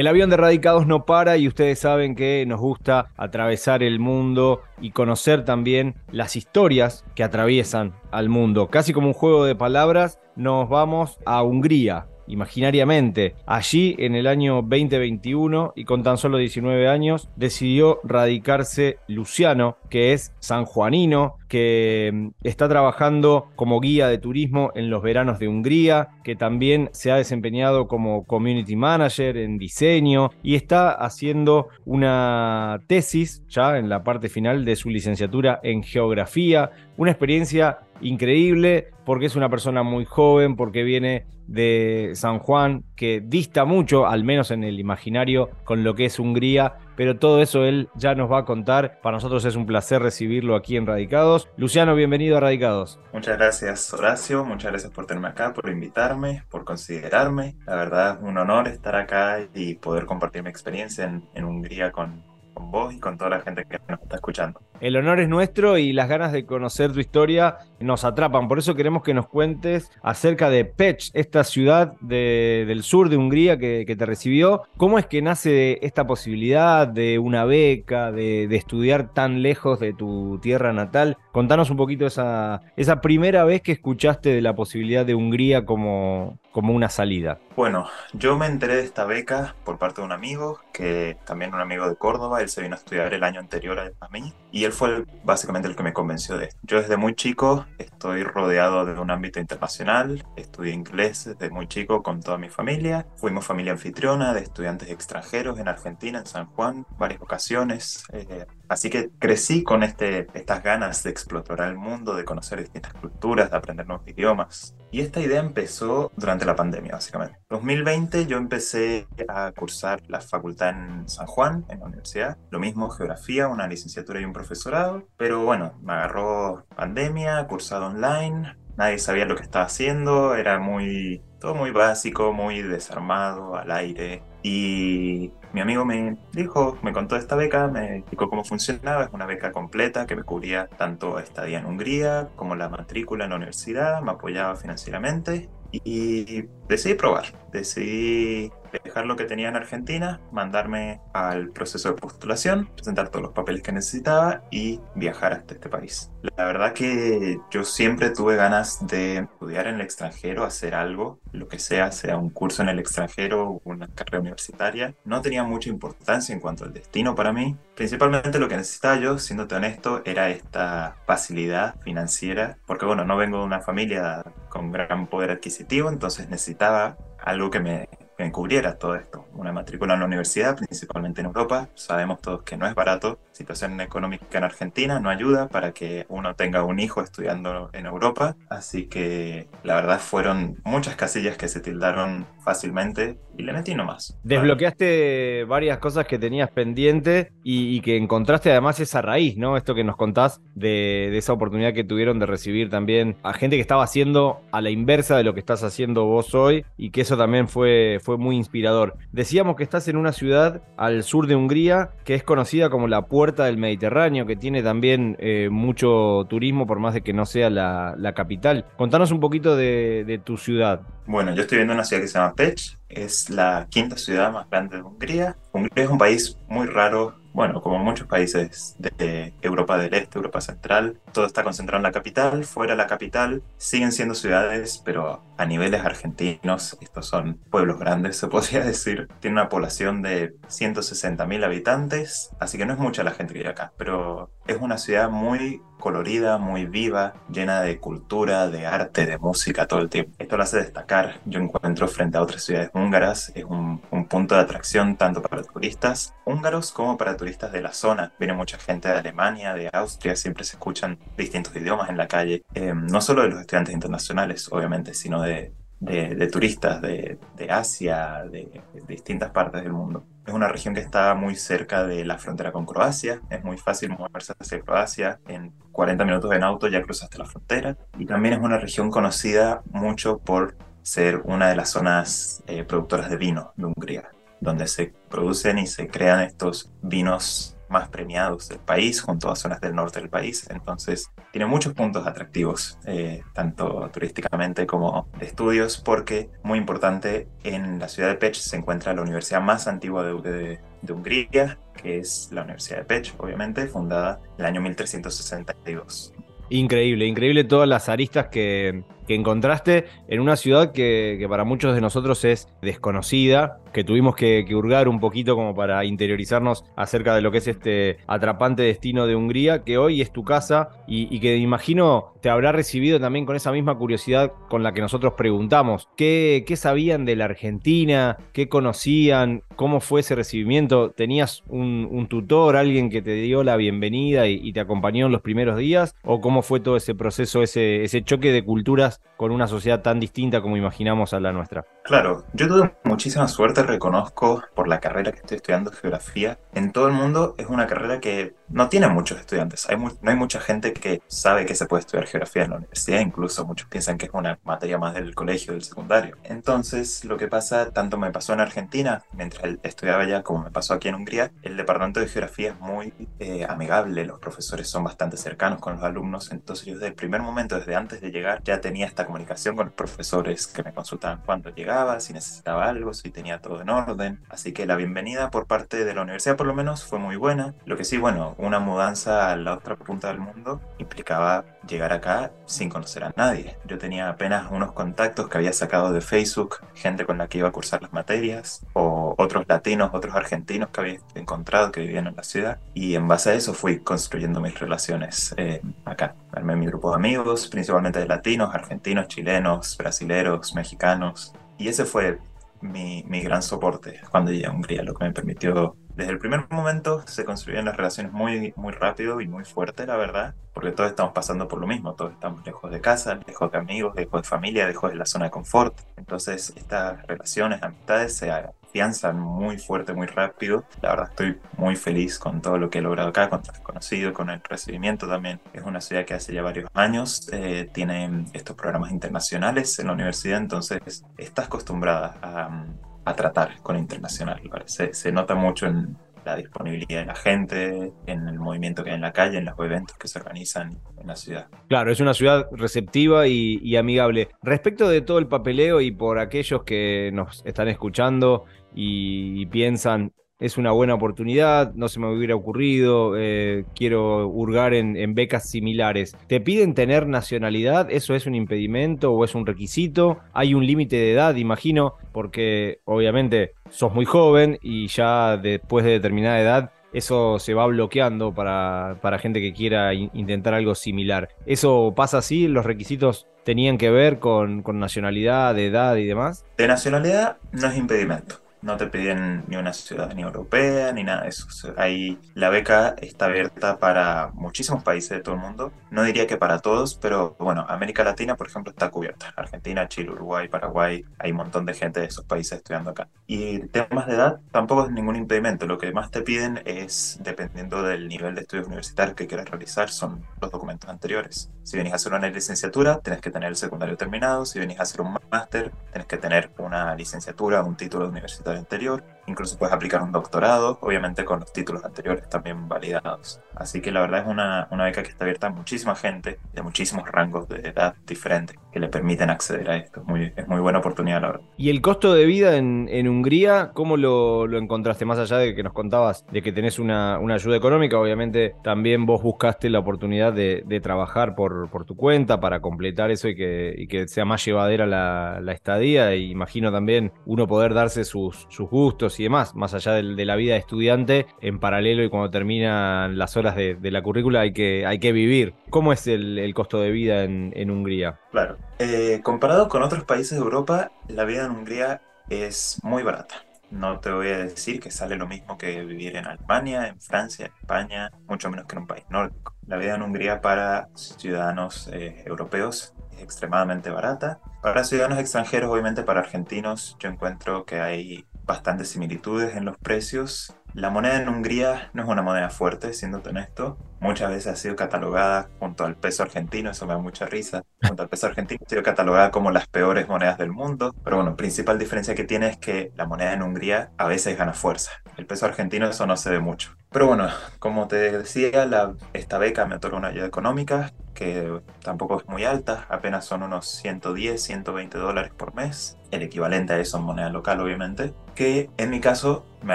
El avión de Radicados no para y ustedes saben que nos gusta atravesar el mundo y conocer también las historias que atraviesan al mundo. Casi como un juego de palabras, nos vamos a Hungría, imaginariamente. Allí, en el año 2021 y con tan solo 19 años, decidió radicarse Luciano, que es sanjuanino, que mm, está trabajando como guía de turismo en los veranos de Hungría, que también se ha desempeñado como community manager en diseño y está haciendo una tesis ya en la parte final de su licenciatura en geografía, una experiencia increíble porque es una persona muy joven, porque viene de San Juan, que dista mucho, al menos en el imaginario, con lo que es Hungría, pero todo eso él ya nos va a contar. Para nosotros es un placer recibirlo aquí en Radicados. Luciano, bienvenido a Radicados. Muchas gracias, Horacio, muchas gracias por tenerme acá, por invitarme, por considerarme. La verdad es un honor estar acá y poder compartir mi experiencia en, Hungría con vos y con toda la gente que nos está escuchando. El honor es nuestro y las ganas de conocer tu historia nos atrapan. Por eso queremos que nos cuentes acerca de Pech, esta ciudad del sur de Hungría que, te recibió. ¿Cómo es que nace esta posibilidad de una beca, de, estudiar tan lejos de tu tierra natal? Contanos un poquito esa, primera vez que escuchaste de la posibilidad de Hungría como, una salida. Bueno, yo me enteré de esta beca por parte de un amigo, que también un amigo de Córdoba, él se vino a estudiar el año anterior a mí, y él fue básicamente el que me convenció de esto. Yo desde muy chico estoy rodeado de un ámbito internacional, estudié inglés desde muy chico con toda mi familia, fuimos familia anfitriona de estudiantes extranjeros en Argentina, en San Juan, varias ocasiones. Eh, así que crecí con este, estas ganas de explorar el mundo, de conocer distintas culturas, de aprender nuevos idiomas. Y esta idea empezó durante la pandemia, básicamente. En 2020 yo empecé a cursar la facultad en San Juan, en la universidad. Lo mismo, geografía, una licenciatura y un profesorado. Pero bueno, me agarró pandemia, cursado online. Nadie sabía lo que estaba haciendo, era muy todo muy básico, muy desarmado, al aire. Y mi amigo me dijo, me contó esta beca, me explicó cómo funcionaba. Es una beca completa que me cubría tanto estadía en Hungría como la matrícula en la universidad, me apoyaba financieramente y decidí probar. Decidí dejar lo que tenía en Argentina, mandarme al proceso de postulación, presentar todos los papeles que necesitaba y viajar hasta este país. La verdad que yo siempre tuve ganas de estudiar en el extranjero, hacer algo, lo que sea, sea un curso en el extranjero o una carrera universitaria. No tenía mucha importancia en cuanto al destino para mí. Principalmente lo que necesitaba yo, siéndote honesto, era esta facilidad financiera, porque bueno, no vengo de una familia con gran poder adquisitivo, entonces necesitaba algo que me que cubriera todo esto. Una matrícula en la universidad, principalmente en Europa, sabemos todos que no es barato. Situación económica en Argentina no ayuda para que uno tenga un hijo estudiando en Europa. Así que la verdad fueron muchas casillas que se tildaron fácilmente y le metí nomás. Desbloqueaste varias cosas que tenías pendiente y, que encontraste además esa raíz, ¿no? Esto que nos contás de, esa oportunidad que tuvieron de recibir también a gente que estaba haciendo a la inversa de lo que estás haciendo vos hoy y que eso también fue, fue muy inspirador. Decíamos que estás en una ciudad al sur de Hungría que es conocida como la Puerta del Mediterráneo, que tiene también eh, mucho turismo por más de que no sea la, capital. Contanos un poquito de, de tu ciudad. Bueno, yo estoy viendo una ciudad que se llama Pech, es la quinta ciudad más grande de Hungría. Hungría es un país muy raro, bueno, como muchos países de Europa del Este, Europa Central, todo está concentrado en la capital. Fuera la capital siguen siendo ciudades, pero a niveles argentinos, estos son pueblos grandes, se podría decir. Tiene una población de 160.000 habitantes, así que no es mucha la gente que vive acá, pero es una ciudad muy colorida, muy viva, llena de cultura, de arte, de música todo el tiempo. Esto lo hace destacar, yo encuentro frente a otras ciudades húngaras, es un, un punto de atracción tanto para turistas húngaros como para turistas de la zona. Viene mucha gente de Alemania, de Austria, siempre se escuchan distintos idiomas en la calle, eh, no solo de los estudiantes internacionales, obviamente, sino de, de, turistas de, de Asia, de, distintas partes del mundo. Es una región que está muy cerca de la frontera con Croacia, es muy fácil moverse hacia Croacia, en 40 minutos en auto ya cruzaste la frontera, y también es una región conocida mucho por ser una de las zonas eh, productoras de vino de Hungría, donde se producen y se crean estos vinos más premiados del país, junto a zonas del norte del país. Entonces, tiene muchos puntos atractivos, eh, tanto turísticamente como de estudios, porque, muy importante, en la ciudad de Pech se encuentra la universidad más antigua de, de Hungría, que es la Universidad de Pech, obviamente, fundada en el año 1362. Increíble, increíble todas las aristas que, que encontraste en una ciudad que, para muchos de nosotros es desconocida, que tuvimos que, hurgar un poquito como para interiorizarnos acerca de lo que es este atrapante destino de Hungría, que hoy es tu casa y, que imagino te habrá recibido también con esa misma curiosidad con la que nosotros preguntamos. ¿Qué, qué sabían de la Argentina? ¿Qué conocían? ¿Cómo fue ese recibimiento? ¿Tenías un, tutor, alguien que te dio la bienvenida y, te acompañó en los primeros días? ¿O cómo fue todo ese proceso, ese choque de culturas con una sociedad tan distinta como imaginamos a la nuestra. Claro, yo tuve muchísima suerte, reconozco, por la carrera que estoy estudiando, geografía. En todo el mundo es una carrera que no tiene muchos estudiantes. Hay no hay mucha gente que sabe que se puede estudiar geografía en la universidad, incluso muchos piensan que es una materia más del colegio, del secundario. Entonces, lo que pasa, tanto me pasó en Argentina, mientras estudiaba allá, como me pasó aquí en Hungría, el departamento de geografía es muy eh, amigable, los profesores son bastante cercanos con los alumnos, entonces yo desde el primer momento, desde antes de llegar, ya tenía esta comunicación con los profesores que me consultaban cuando llegaba, si necesitaba algo, si tenía todo en orden. Así que la bienvenida por parte de la universidad por lo menos fue muy buena. Lo que sí, bueno, una mudanza a la otra punta del mundo implicaba llegar acá sin conocer a nadie. Yo tenía apenas unos contactos que había sacado de Facebook, gente con la que iba a cursar las materias, o otros latinos, otros argentinos que había encontrado que vivían en la ciudad. Y en base a eso fui construyendo mis relaciones eh, acá. Armé mi grupo de amigos, principalmente de latinos, argentinos, chilenos, brasileros, mexicanos. Y ese fue mi, mi gran soporte cuando llegué a Hungría, lo que me permitió desde el primer momento se construían las relaciones muy, muy rápido y muy fuerte, la verdad, porque todos estamos pasando por lo mismo, todos estamos lejos de casa, lejos de amigos, lejos de familia, lejos de la zona de confort. Entonces estas relaciones, amistades se afianzan muy fuerte, muy rápido. La verdad estoy muy feliz con todo lo que he logrado acá, con el conocido, con el recibimiento también. Es una ciudad que hace ya varios años eh, tiene estos programas internacionales en la universidad, entonces estás acostumbrada a a tratar con internacional. Se, se, nota mucho en la disponibilidad de la gente, en el movimiento que hay en la calle, en los eventos que se organizan en la ciudad. Claro, es una ciudad receptiva y, amigable. Respecto de todo el papeleo y por aquellos que nos están escuchando y piensan, es una buena oportunidad, no se me hubiera ocurrido, eh, quiero hurgar en, becas similares. ¿Te piden tener nacionalidad? ¿Eso es un impedimento o es un requisito? ¿Hay un límite de edad, imagino? Porque obviamente sos muy joven y ya después de determinada edad eso se va bloqueando para, gente que quiera intentar algo similar. ¿Eso pasa así? ¿Los requisitos tenían que ver con, con nacionalidad, edad y demás? De nacionalidad no es impedimento no te piden ni una ciudadanía europea ni nada de eso. ahí la beca está abierta para muchísimos países de todo el mundo. No diría que para todos, pero bueno, América Latina, por ejemplo, está cubierta. Argentina, Chile, Uruguay, Paraguay, hay un montón de gente de esos países estudiando acá. Y temas de edad tampoco es ningún impedimento. Lo que más te piden es, dependiendo del nivel de estudios universitarios que quieras realizar, son los documentos anteriores. Si venís a hacer una licenciatura, tenés que tener el secundario terminado. Si venís a hacer un máster, tenés que tener una licenciatura, un título universitario anterior. Incluso puedes aplicar un doctorado, obviamente con los títulos anteriores también validados. Así que la verdad es una, una beca que está abierta a muchísima gente de muchísimos rangos de edad diferentes que le permiten acceder a esto. Es muy, buena oportunidad, la verdad. ¿Y el costo de vida en, Hungría, cómo lo, lo, encontraste? Más allá de que nos contabas de que tenés una, una ayuda económica, obviamente también vos buscaste la oportunidad de, trabajar por, por, tu cuenta para completar eso y que, que sea más llevadera la, estadía. Y imagino también uno poder darse sus, sus, gustos y demás, más allá de, la vida de estudiante, en paralelo y cuando terminan las horas de, la currícula hay que, hay que vivir. ¿Cómo es el, costo de vida en, Hungría? Claro, eh, comparado con otros países de Europa, la vida en Hungría es muy barata. No te voy a decir que sale lo mismo que vivir en Alemania, en Francia, en España, mucho menos que en un país nórdico. La vida en Hungría para ciudadanos eh, europeos es extremadamente barata. Para ciudadanos extranjeros, obviamente para argentinos, yo encuentro que hay bastantes similitudes en los precios La moneda en Hungría no es una moneda fuerte, siendo honesto. Muchas veces ha sido catalogada junto al peso argentino, eso me da mucha risa. Junto al peso argentino ha sido catalogada como las peores monedas del mundo. Pero bueno, principal diferencia que tiene es que la moneda en Hungría a veces gana fuerza. El peso argentino eso no se ve mucho. Pero bueno, como te decía, la, esta beca me otorga una ayuda económica que tampoco es muy alta, apenas son unos 110, 120 dólares por mes, el equivalente a eso en moneda local obviamente, que en mi caso me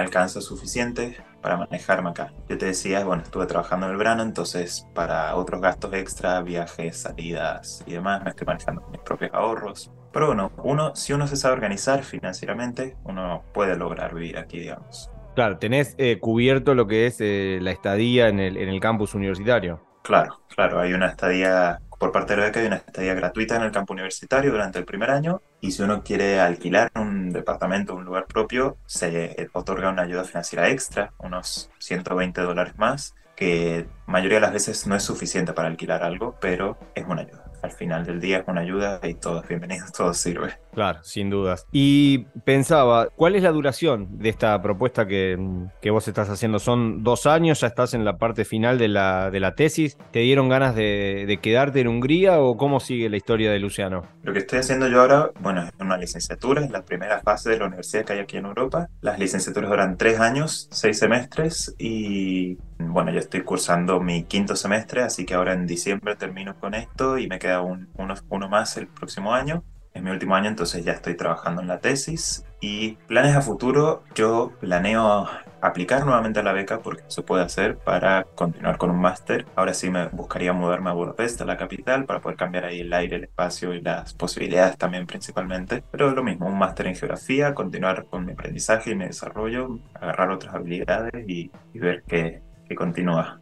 alcanza suficiente para manejarme acá. Yo te decía, bueno, estuve trabajando en el verano, entonces para otros gastos extra, viajes, salidas y demás, me estoy manejando mis propios ahorros. Pero bueno, uno, si uno se sabe organizar financieramente, uno puede lograr vivir aquí, digamos. Claro, tenés eh, cubierto lo que es eh, la estadía en el, en el campus universitario. Claro, claro, hay una estadía, por parte de la hay una estadía gratuita en el campo universitario durante el primer año y si uno quiere alquilar un departamento, un lugar propio, se otorga una ayuda financiera extra, unos 120 dólares más, que mayoría de las veces no es suficiente para alquilar algo, pero es una ayuda al final del día una ayuda y todo es bienvenido, todo sirve. Claro, sin dudas. Y pensaba, ¿cuál es la duración de esta propuesta que, que, vos estás haciendo? ¿Son dos años? ¿Ya estás en la parte final de la, de la tesis? ¿Te dieron ganas de, de, quedarte en Hungría o cómo sigue la historia de Luciano? Lo que estoy haciendo yo ahora, bueno, es una licenciatura, es la primera fase de la universidad que hay aquí en Europa. Las licenciaturas duran tres años, seis semestres y bueno, yo estoy cursando mi quinto semestre, así que ahora en diciembre termino con esto y me queda un, uno, más el próximo año. Es mi último año, entonces ya estoy trabajando en la tesis. Y planes a futuro, yo planeo aplicar nuevamente a la beca porque se puede hacer para continuar con un máster. Ahora sí me buscaría mudarme a Budapest, a la capital, para poder cambiar ahí el aire, el espacio y las posibilidades también principalmente. Pero lo mismo, un máster en geografía, continuar con mi aprendizaje y mi desarrollo, agarrar otras habilidades y, ver qué, que continúa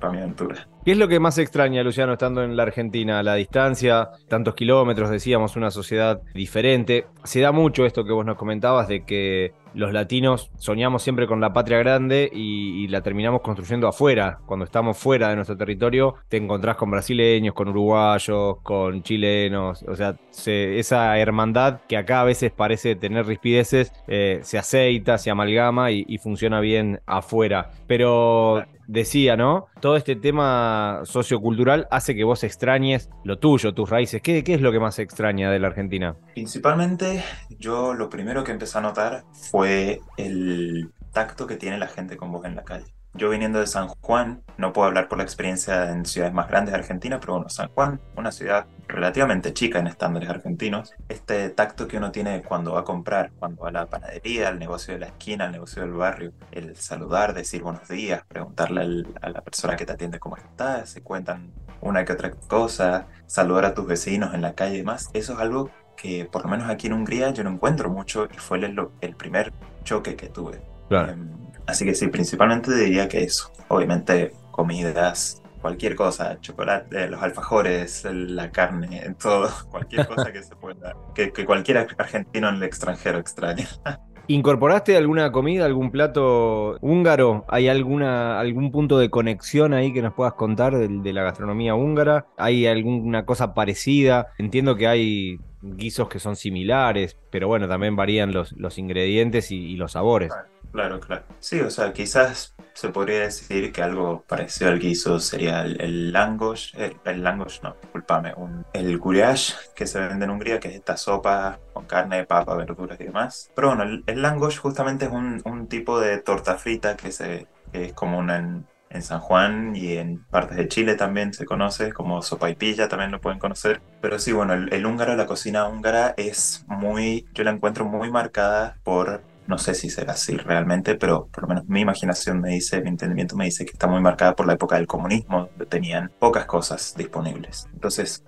aventura. ¿Qué es lo que más extraña, Luciano, estando en la Argentina? La distancia, tantos kilómetros, decíamos, una sociedad diferente. Se da mucho esto que vos nos comentabas de que los latinos soñamos siempre con la patria grande y, la terminamos construyendo afuera. Cuando estamos fuera de nuestro territorio, te encontrás con brasileños, con uruguayos, con chilenos. O sea, se, esa hermandad que acá a veces parece tener rispideces, eh, se aceita, se amalgama y, y, funciona bien afuera. Pero decía, ¿no? Todo este tema sociocultural hace que vos extrañes lo tuyo, tus raíces. ¿Qué, ¿Qué, es lo que más extraña de la Argentina? Principalmente, yo lo primero que empecé a notar fue el tacto que tiene la gente con vos en la calle. Yo viniendo de San Juan, no puedo hablar por la experiencia en ciudades más grandes de Argentina, pero bueno, San Juan, una ciudad relativamente chica en estándares argentinos, este tacto que uno tiene cuando va a comprar, cuando va a la panadería, al negocio de la esquina, al negocio del barrio, el saludar, decir buenos días, preguntarle a la persona que te atiende cómo está, se cuentan una que otra cosa, saludar a tus vecinos en la calle y demás, eso es algo que por lo menos aquí en Hungría yo no encuentro mucho y fue el, el primer choque que tuve. Claro. Um, Así que sí, principalmente diría que eso. Obviamente, comidas, cualquier cosa, chocolate, los alfajores, la carne, todo, cualquier cosa que se pueda, que, que cualquier argentino en el extranjero extraña. ¿Incorporaste alguna comida, algún plato húngaro? ¿Hay alguna, algún punto de conexión ahí que nos puedas contar de, de la gastronomía húngara? ¿Hay alguna cosa parecida? Entiendo que hay guisos que son similares, pero bueno, también varían los, los ingredientes y, y los sabores. Claro, claro. Sí, o sea, quizás se podría decir que algo parecido al guiso sería el, el langosh, el, el, langosh no, discúlpame, un, el gulash que se vende en Hungría, que es esta sopa con carne, papa, verduras y demás. Pero bueno, el, el langosh justamente es un, un, tipo de torta frita que, se, que es común en, en San Juan y en partes de Chile también se conoce como sopa y pilla, también lo pueden conocer. Pero sí, bueno, el, el húngaro, la cocina húngara es muy, yo la encuentro muy marcada por no sé si será así realmente, pero por lo menos mi imaginación me dice, mi entendimiento me dice que está muy marcada por la época del comunismo, donde tenían pocas cosas disponibles. Entonces,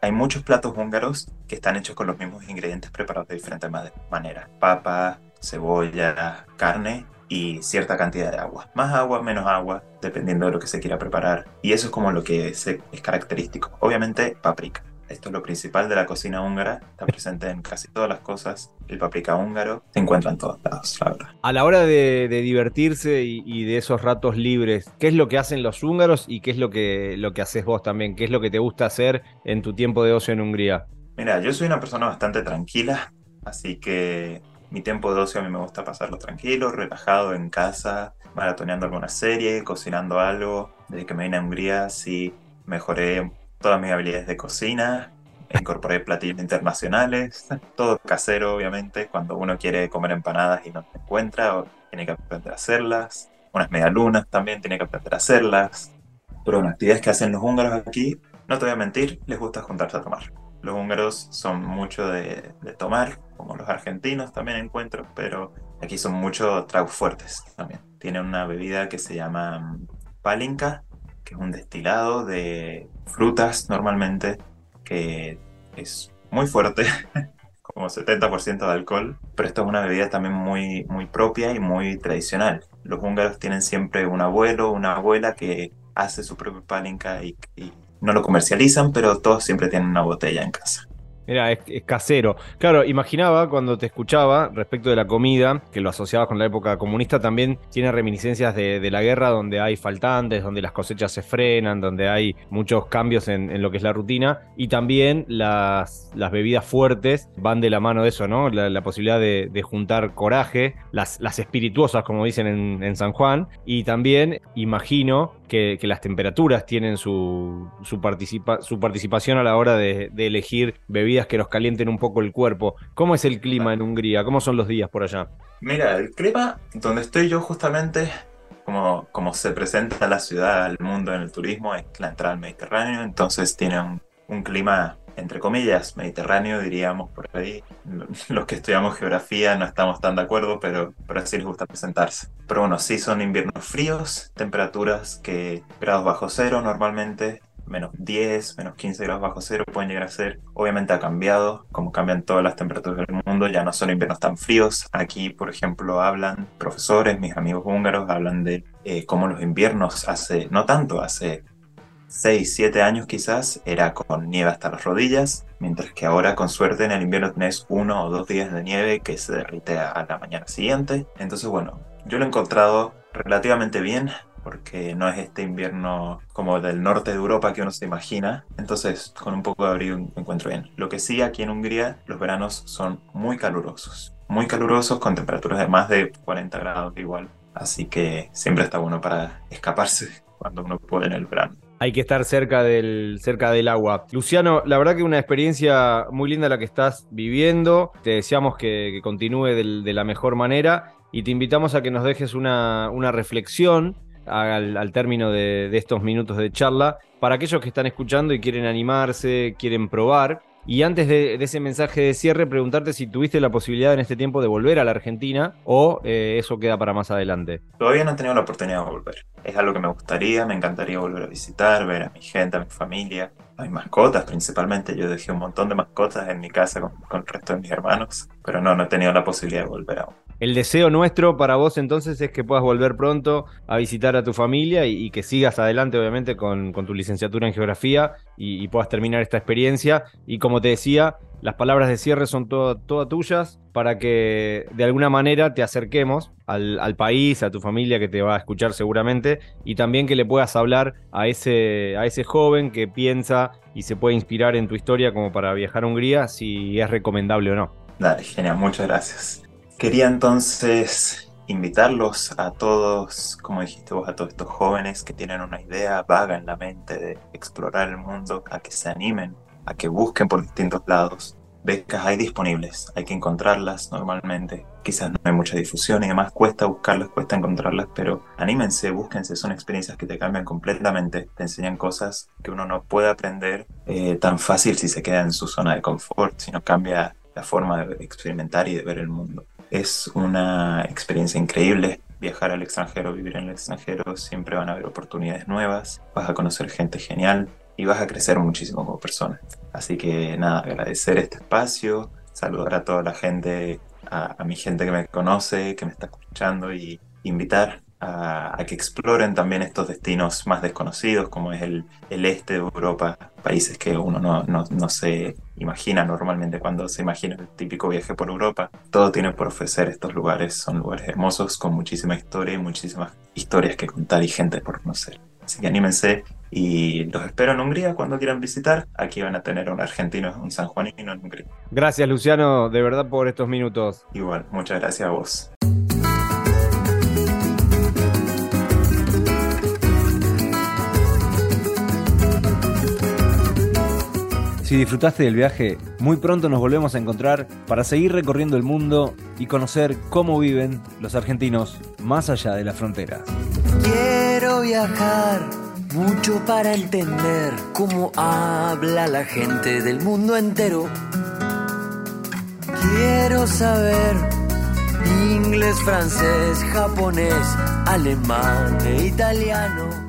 hay muchos platos húngaros que están hechos con los mismos ingredientes preparados de diferentes maneras. Papa, cebolla, carne y cierta cantidad de agua. Más agua, menos agua, dependiendo de lo que se quiera preparar. Y eso es como lo que es, es característico. Obviamente, paprika. Esto es lo principal de la cocina húngara, está presente en casi todas las cosas. El paprika húngaro se encuentra en todos lados, la verdad. A la hora de, de divertirse y, y, de esos ratos libres, ¿qué es lo que hacen los húngaros y qué es lo que, lo que haces vos también? ¿Qué es lo que te gusta hacer en tu tiempo de ocio en Hungría? Mira, yo soy una persona bastante tranquila, así que mi tiempo de ocio a mí me gusta pasarlo tranquilo, relajado en casa, maratoneando alguna serie, cocinando algo. Desde que me vine a Hungría sí mejoré todas mis habilidades de cocina, incorporé platillos internacionales, todo casero obviamente, cuando uno quiere comer empanadas y no se encuentra, tiene que aprender a hacerlas, unas medialunas también tiene que aprender a hacerlas, pero bueno, actividades que hacen los húngaros aquí, no te voy a mentir, les gusta juntarse a tomar. Los húngaros son mucho de, tomar, como los argentinos también encuentro, pero aquí son mucho tragos fuertes también. Tienen una bebida que se llama mm, palinka, que es un destilado de frutas normalmente, que es muy fuerte, como 70% de alcohol, pero esto es una bebida también muy, muy propia y muy tradicional. Los húngaros tienen siempre un abuelo, una abuela que hace su propio palinka y no lo comercializan, pero todos siempre tienen una botella en casa. Mira, es, casero. Claro, imaginaba cuando te escuchaba respecto de la comida, que lo asociabas con la época comunista, también tiene reminiscencias de, la guerra donde hay faltantes, donde las cosechas se frenan, donde hay muchos cambios en, lo que es la rutina. Y también las, bebidas fuertes van de la mano de eso, ¿no? La, posibilidad de, juntar coraje, las, las espirituosas, como dicen en, San Juan. Y también imagino que, las temperaturas tienen su, su, su participación a la hora de elegir bebidas que nos calienten un poco el cuerpo. ¿Cómo es el clima en Hungría? ¿Cómo son los días por allá? Mira, el clima donde estoy yo justamente, como, como se presenta la ciudad al mundo en el turismo, es la entrada al Mediterráneo, entonces tiene un clima entre comillas, mediterráneo, diríamos por ahí. Los que estudiamos geografía no estamos tan de acuerdo, pero, pero así les gusta presentarse. Pero bueno, sí son inviernos fríos, temperaturas que grados bajo cero normalmente, menos 10, menos 15 grados bajo cero pueden llegar a ser. Obviamente ha cambiado, como cambian todas las temperaturas del mundo, ya no son inviernos tan fríos. Aquí, por ejemplo, hablan profesores, mis amigos húngaros, hablan de eh, cómo los inviernos hace, no tanto, hace 6, 7 años quizás, era con nieve hasta las rodillas, mientras que ahora con suerte en el invierno tenés uno o dos días de nieve que se derrite a la mañana siguiente. Entonces, bueno, yo lo he encontrado relativamente bien porque no es este invierno como del norte de Europa que uno se imagina. Entonces, con un poco de abrigo encuentro bien. Lo que sí, aquí en Hungría, los veranos son muy calurosos. Muy calurosos, con temperaturas de más de 40 grados igual. Así que siempre está bueno para escaparse cuando uno puede en el verano hay que estar cerca del, cerca del agua. Luciano, la verdad que una experiencia muy linda la que estás viviendo. Te deseamos que, continúe de la mejor manera y te invitamos a que nos dejes una, una reflexión al, término de, estos minutos de charla, para aquellos que están escuchando y quieren animarse, quieren probar. Y antes de, ese mensaje de cierre, preguntarte si tuviste la posibilidad en este tiempo de volver a la Argentina o eh, eso queda para más adelante. Todavía no he tenido la oportunidad de volver. Es algo que me gustaría, me encantaría volver a visitar, ver a mi gente, a mi familia, mis mascotas principalmente. Yo dejé un montón de mascotas en mi casa con, con el resto de mis hermanos, pero no, no he tenido la posibilidad de volver aún. El deseo nuestro para vos entonces es que puedas volver pronto a visitar a tu familia y, que sigas adelante obviamente con, tu licenciatura en geografía y, puedas terminar esta experiencia. Y como te decía, las palabras de cierre son todas tuyas para que de alguna manera te acerquemos al, país, a tu familia que te va a escuchar seguramente y también que le puedas hablar a ese, a ese joven que piensa y se puede inspirar en tu historia como para viajar a Hungría, si es recomendable o no. Dale, genial, muchas gracias. Quería entonces invitarlos a todos, como dijiste vos, a todos estos jóvenes que tienen una idea vaga en la mente de explorar el mundo, a que se animen, a que busquen por distintos lados. Becas hay disponibles, hay que encontrarlas normalmente. Quizás no hay mucha difusión y además cuesta buscarlas, cuesta encontrarlas, pero anímense, búsquense, son experiencias que te cambian completamente, te enseñan cosas que uno no puede aprender eh, tan fácil si se queda en su zona de confort, sino cambia la forma de experimentar y de ver el mundo. Es una experiencia increíble viajar al extranjero, vivir en el extranjero, siempre van a haber oportunidades nuevas, vas a conocer gente genial y vas a crecer muchísimo como persona. Así que nada, agradecer este espacio, saludar a toda la gente, a, a mi gente que me conoce, que me está escuchando y invitar a, que exploren también estos destinos más desconocidos, como es el, el este de Europa, países que uno no, no, no, se imagina normalmente cuando se imagina el típico viaje por Europa. Todo tiene por ofrecer estos lugares, son lugares hermosos con muchísima historia y muchísimas historias que contar y gente por conocer. Así que anímense y los espero en Hungría cuando quieran visitar. Aquí van a tener un argentino, un sanjuanino en Hungría. Gracias Luciano, de verdad por estos minutos. Igual, muchas gracias a vos. Si disfrutaste del viaje, muy pronto nos volvemos a encontrar para seguir recorriendo el mundo y conocer cómo viven los argentinos más allá de las fronteras. Quiero viajar mucho para entender cómo habla la gente del mundo entero. Quiero saber inglés, francés, japonés, alemán e italiano.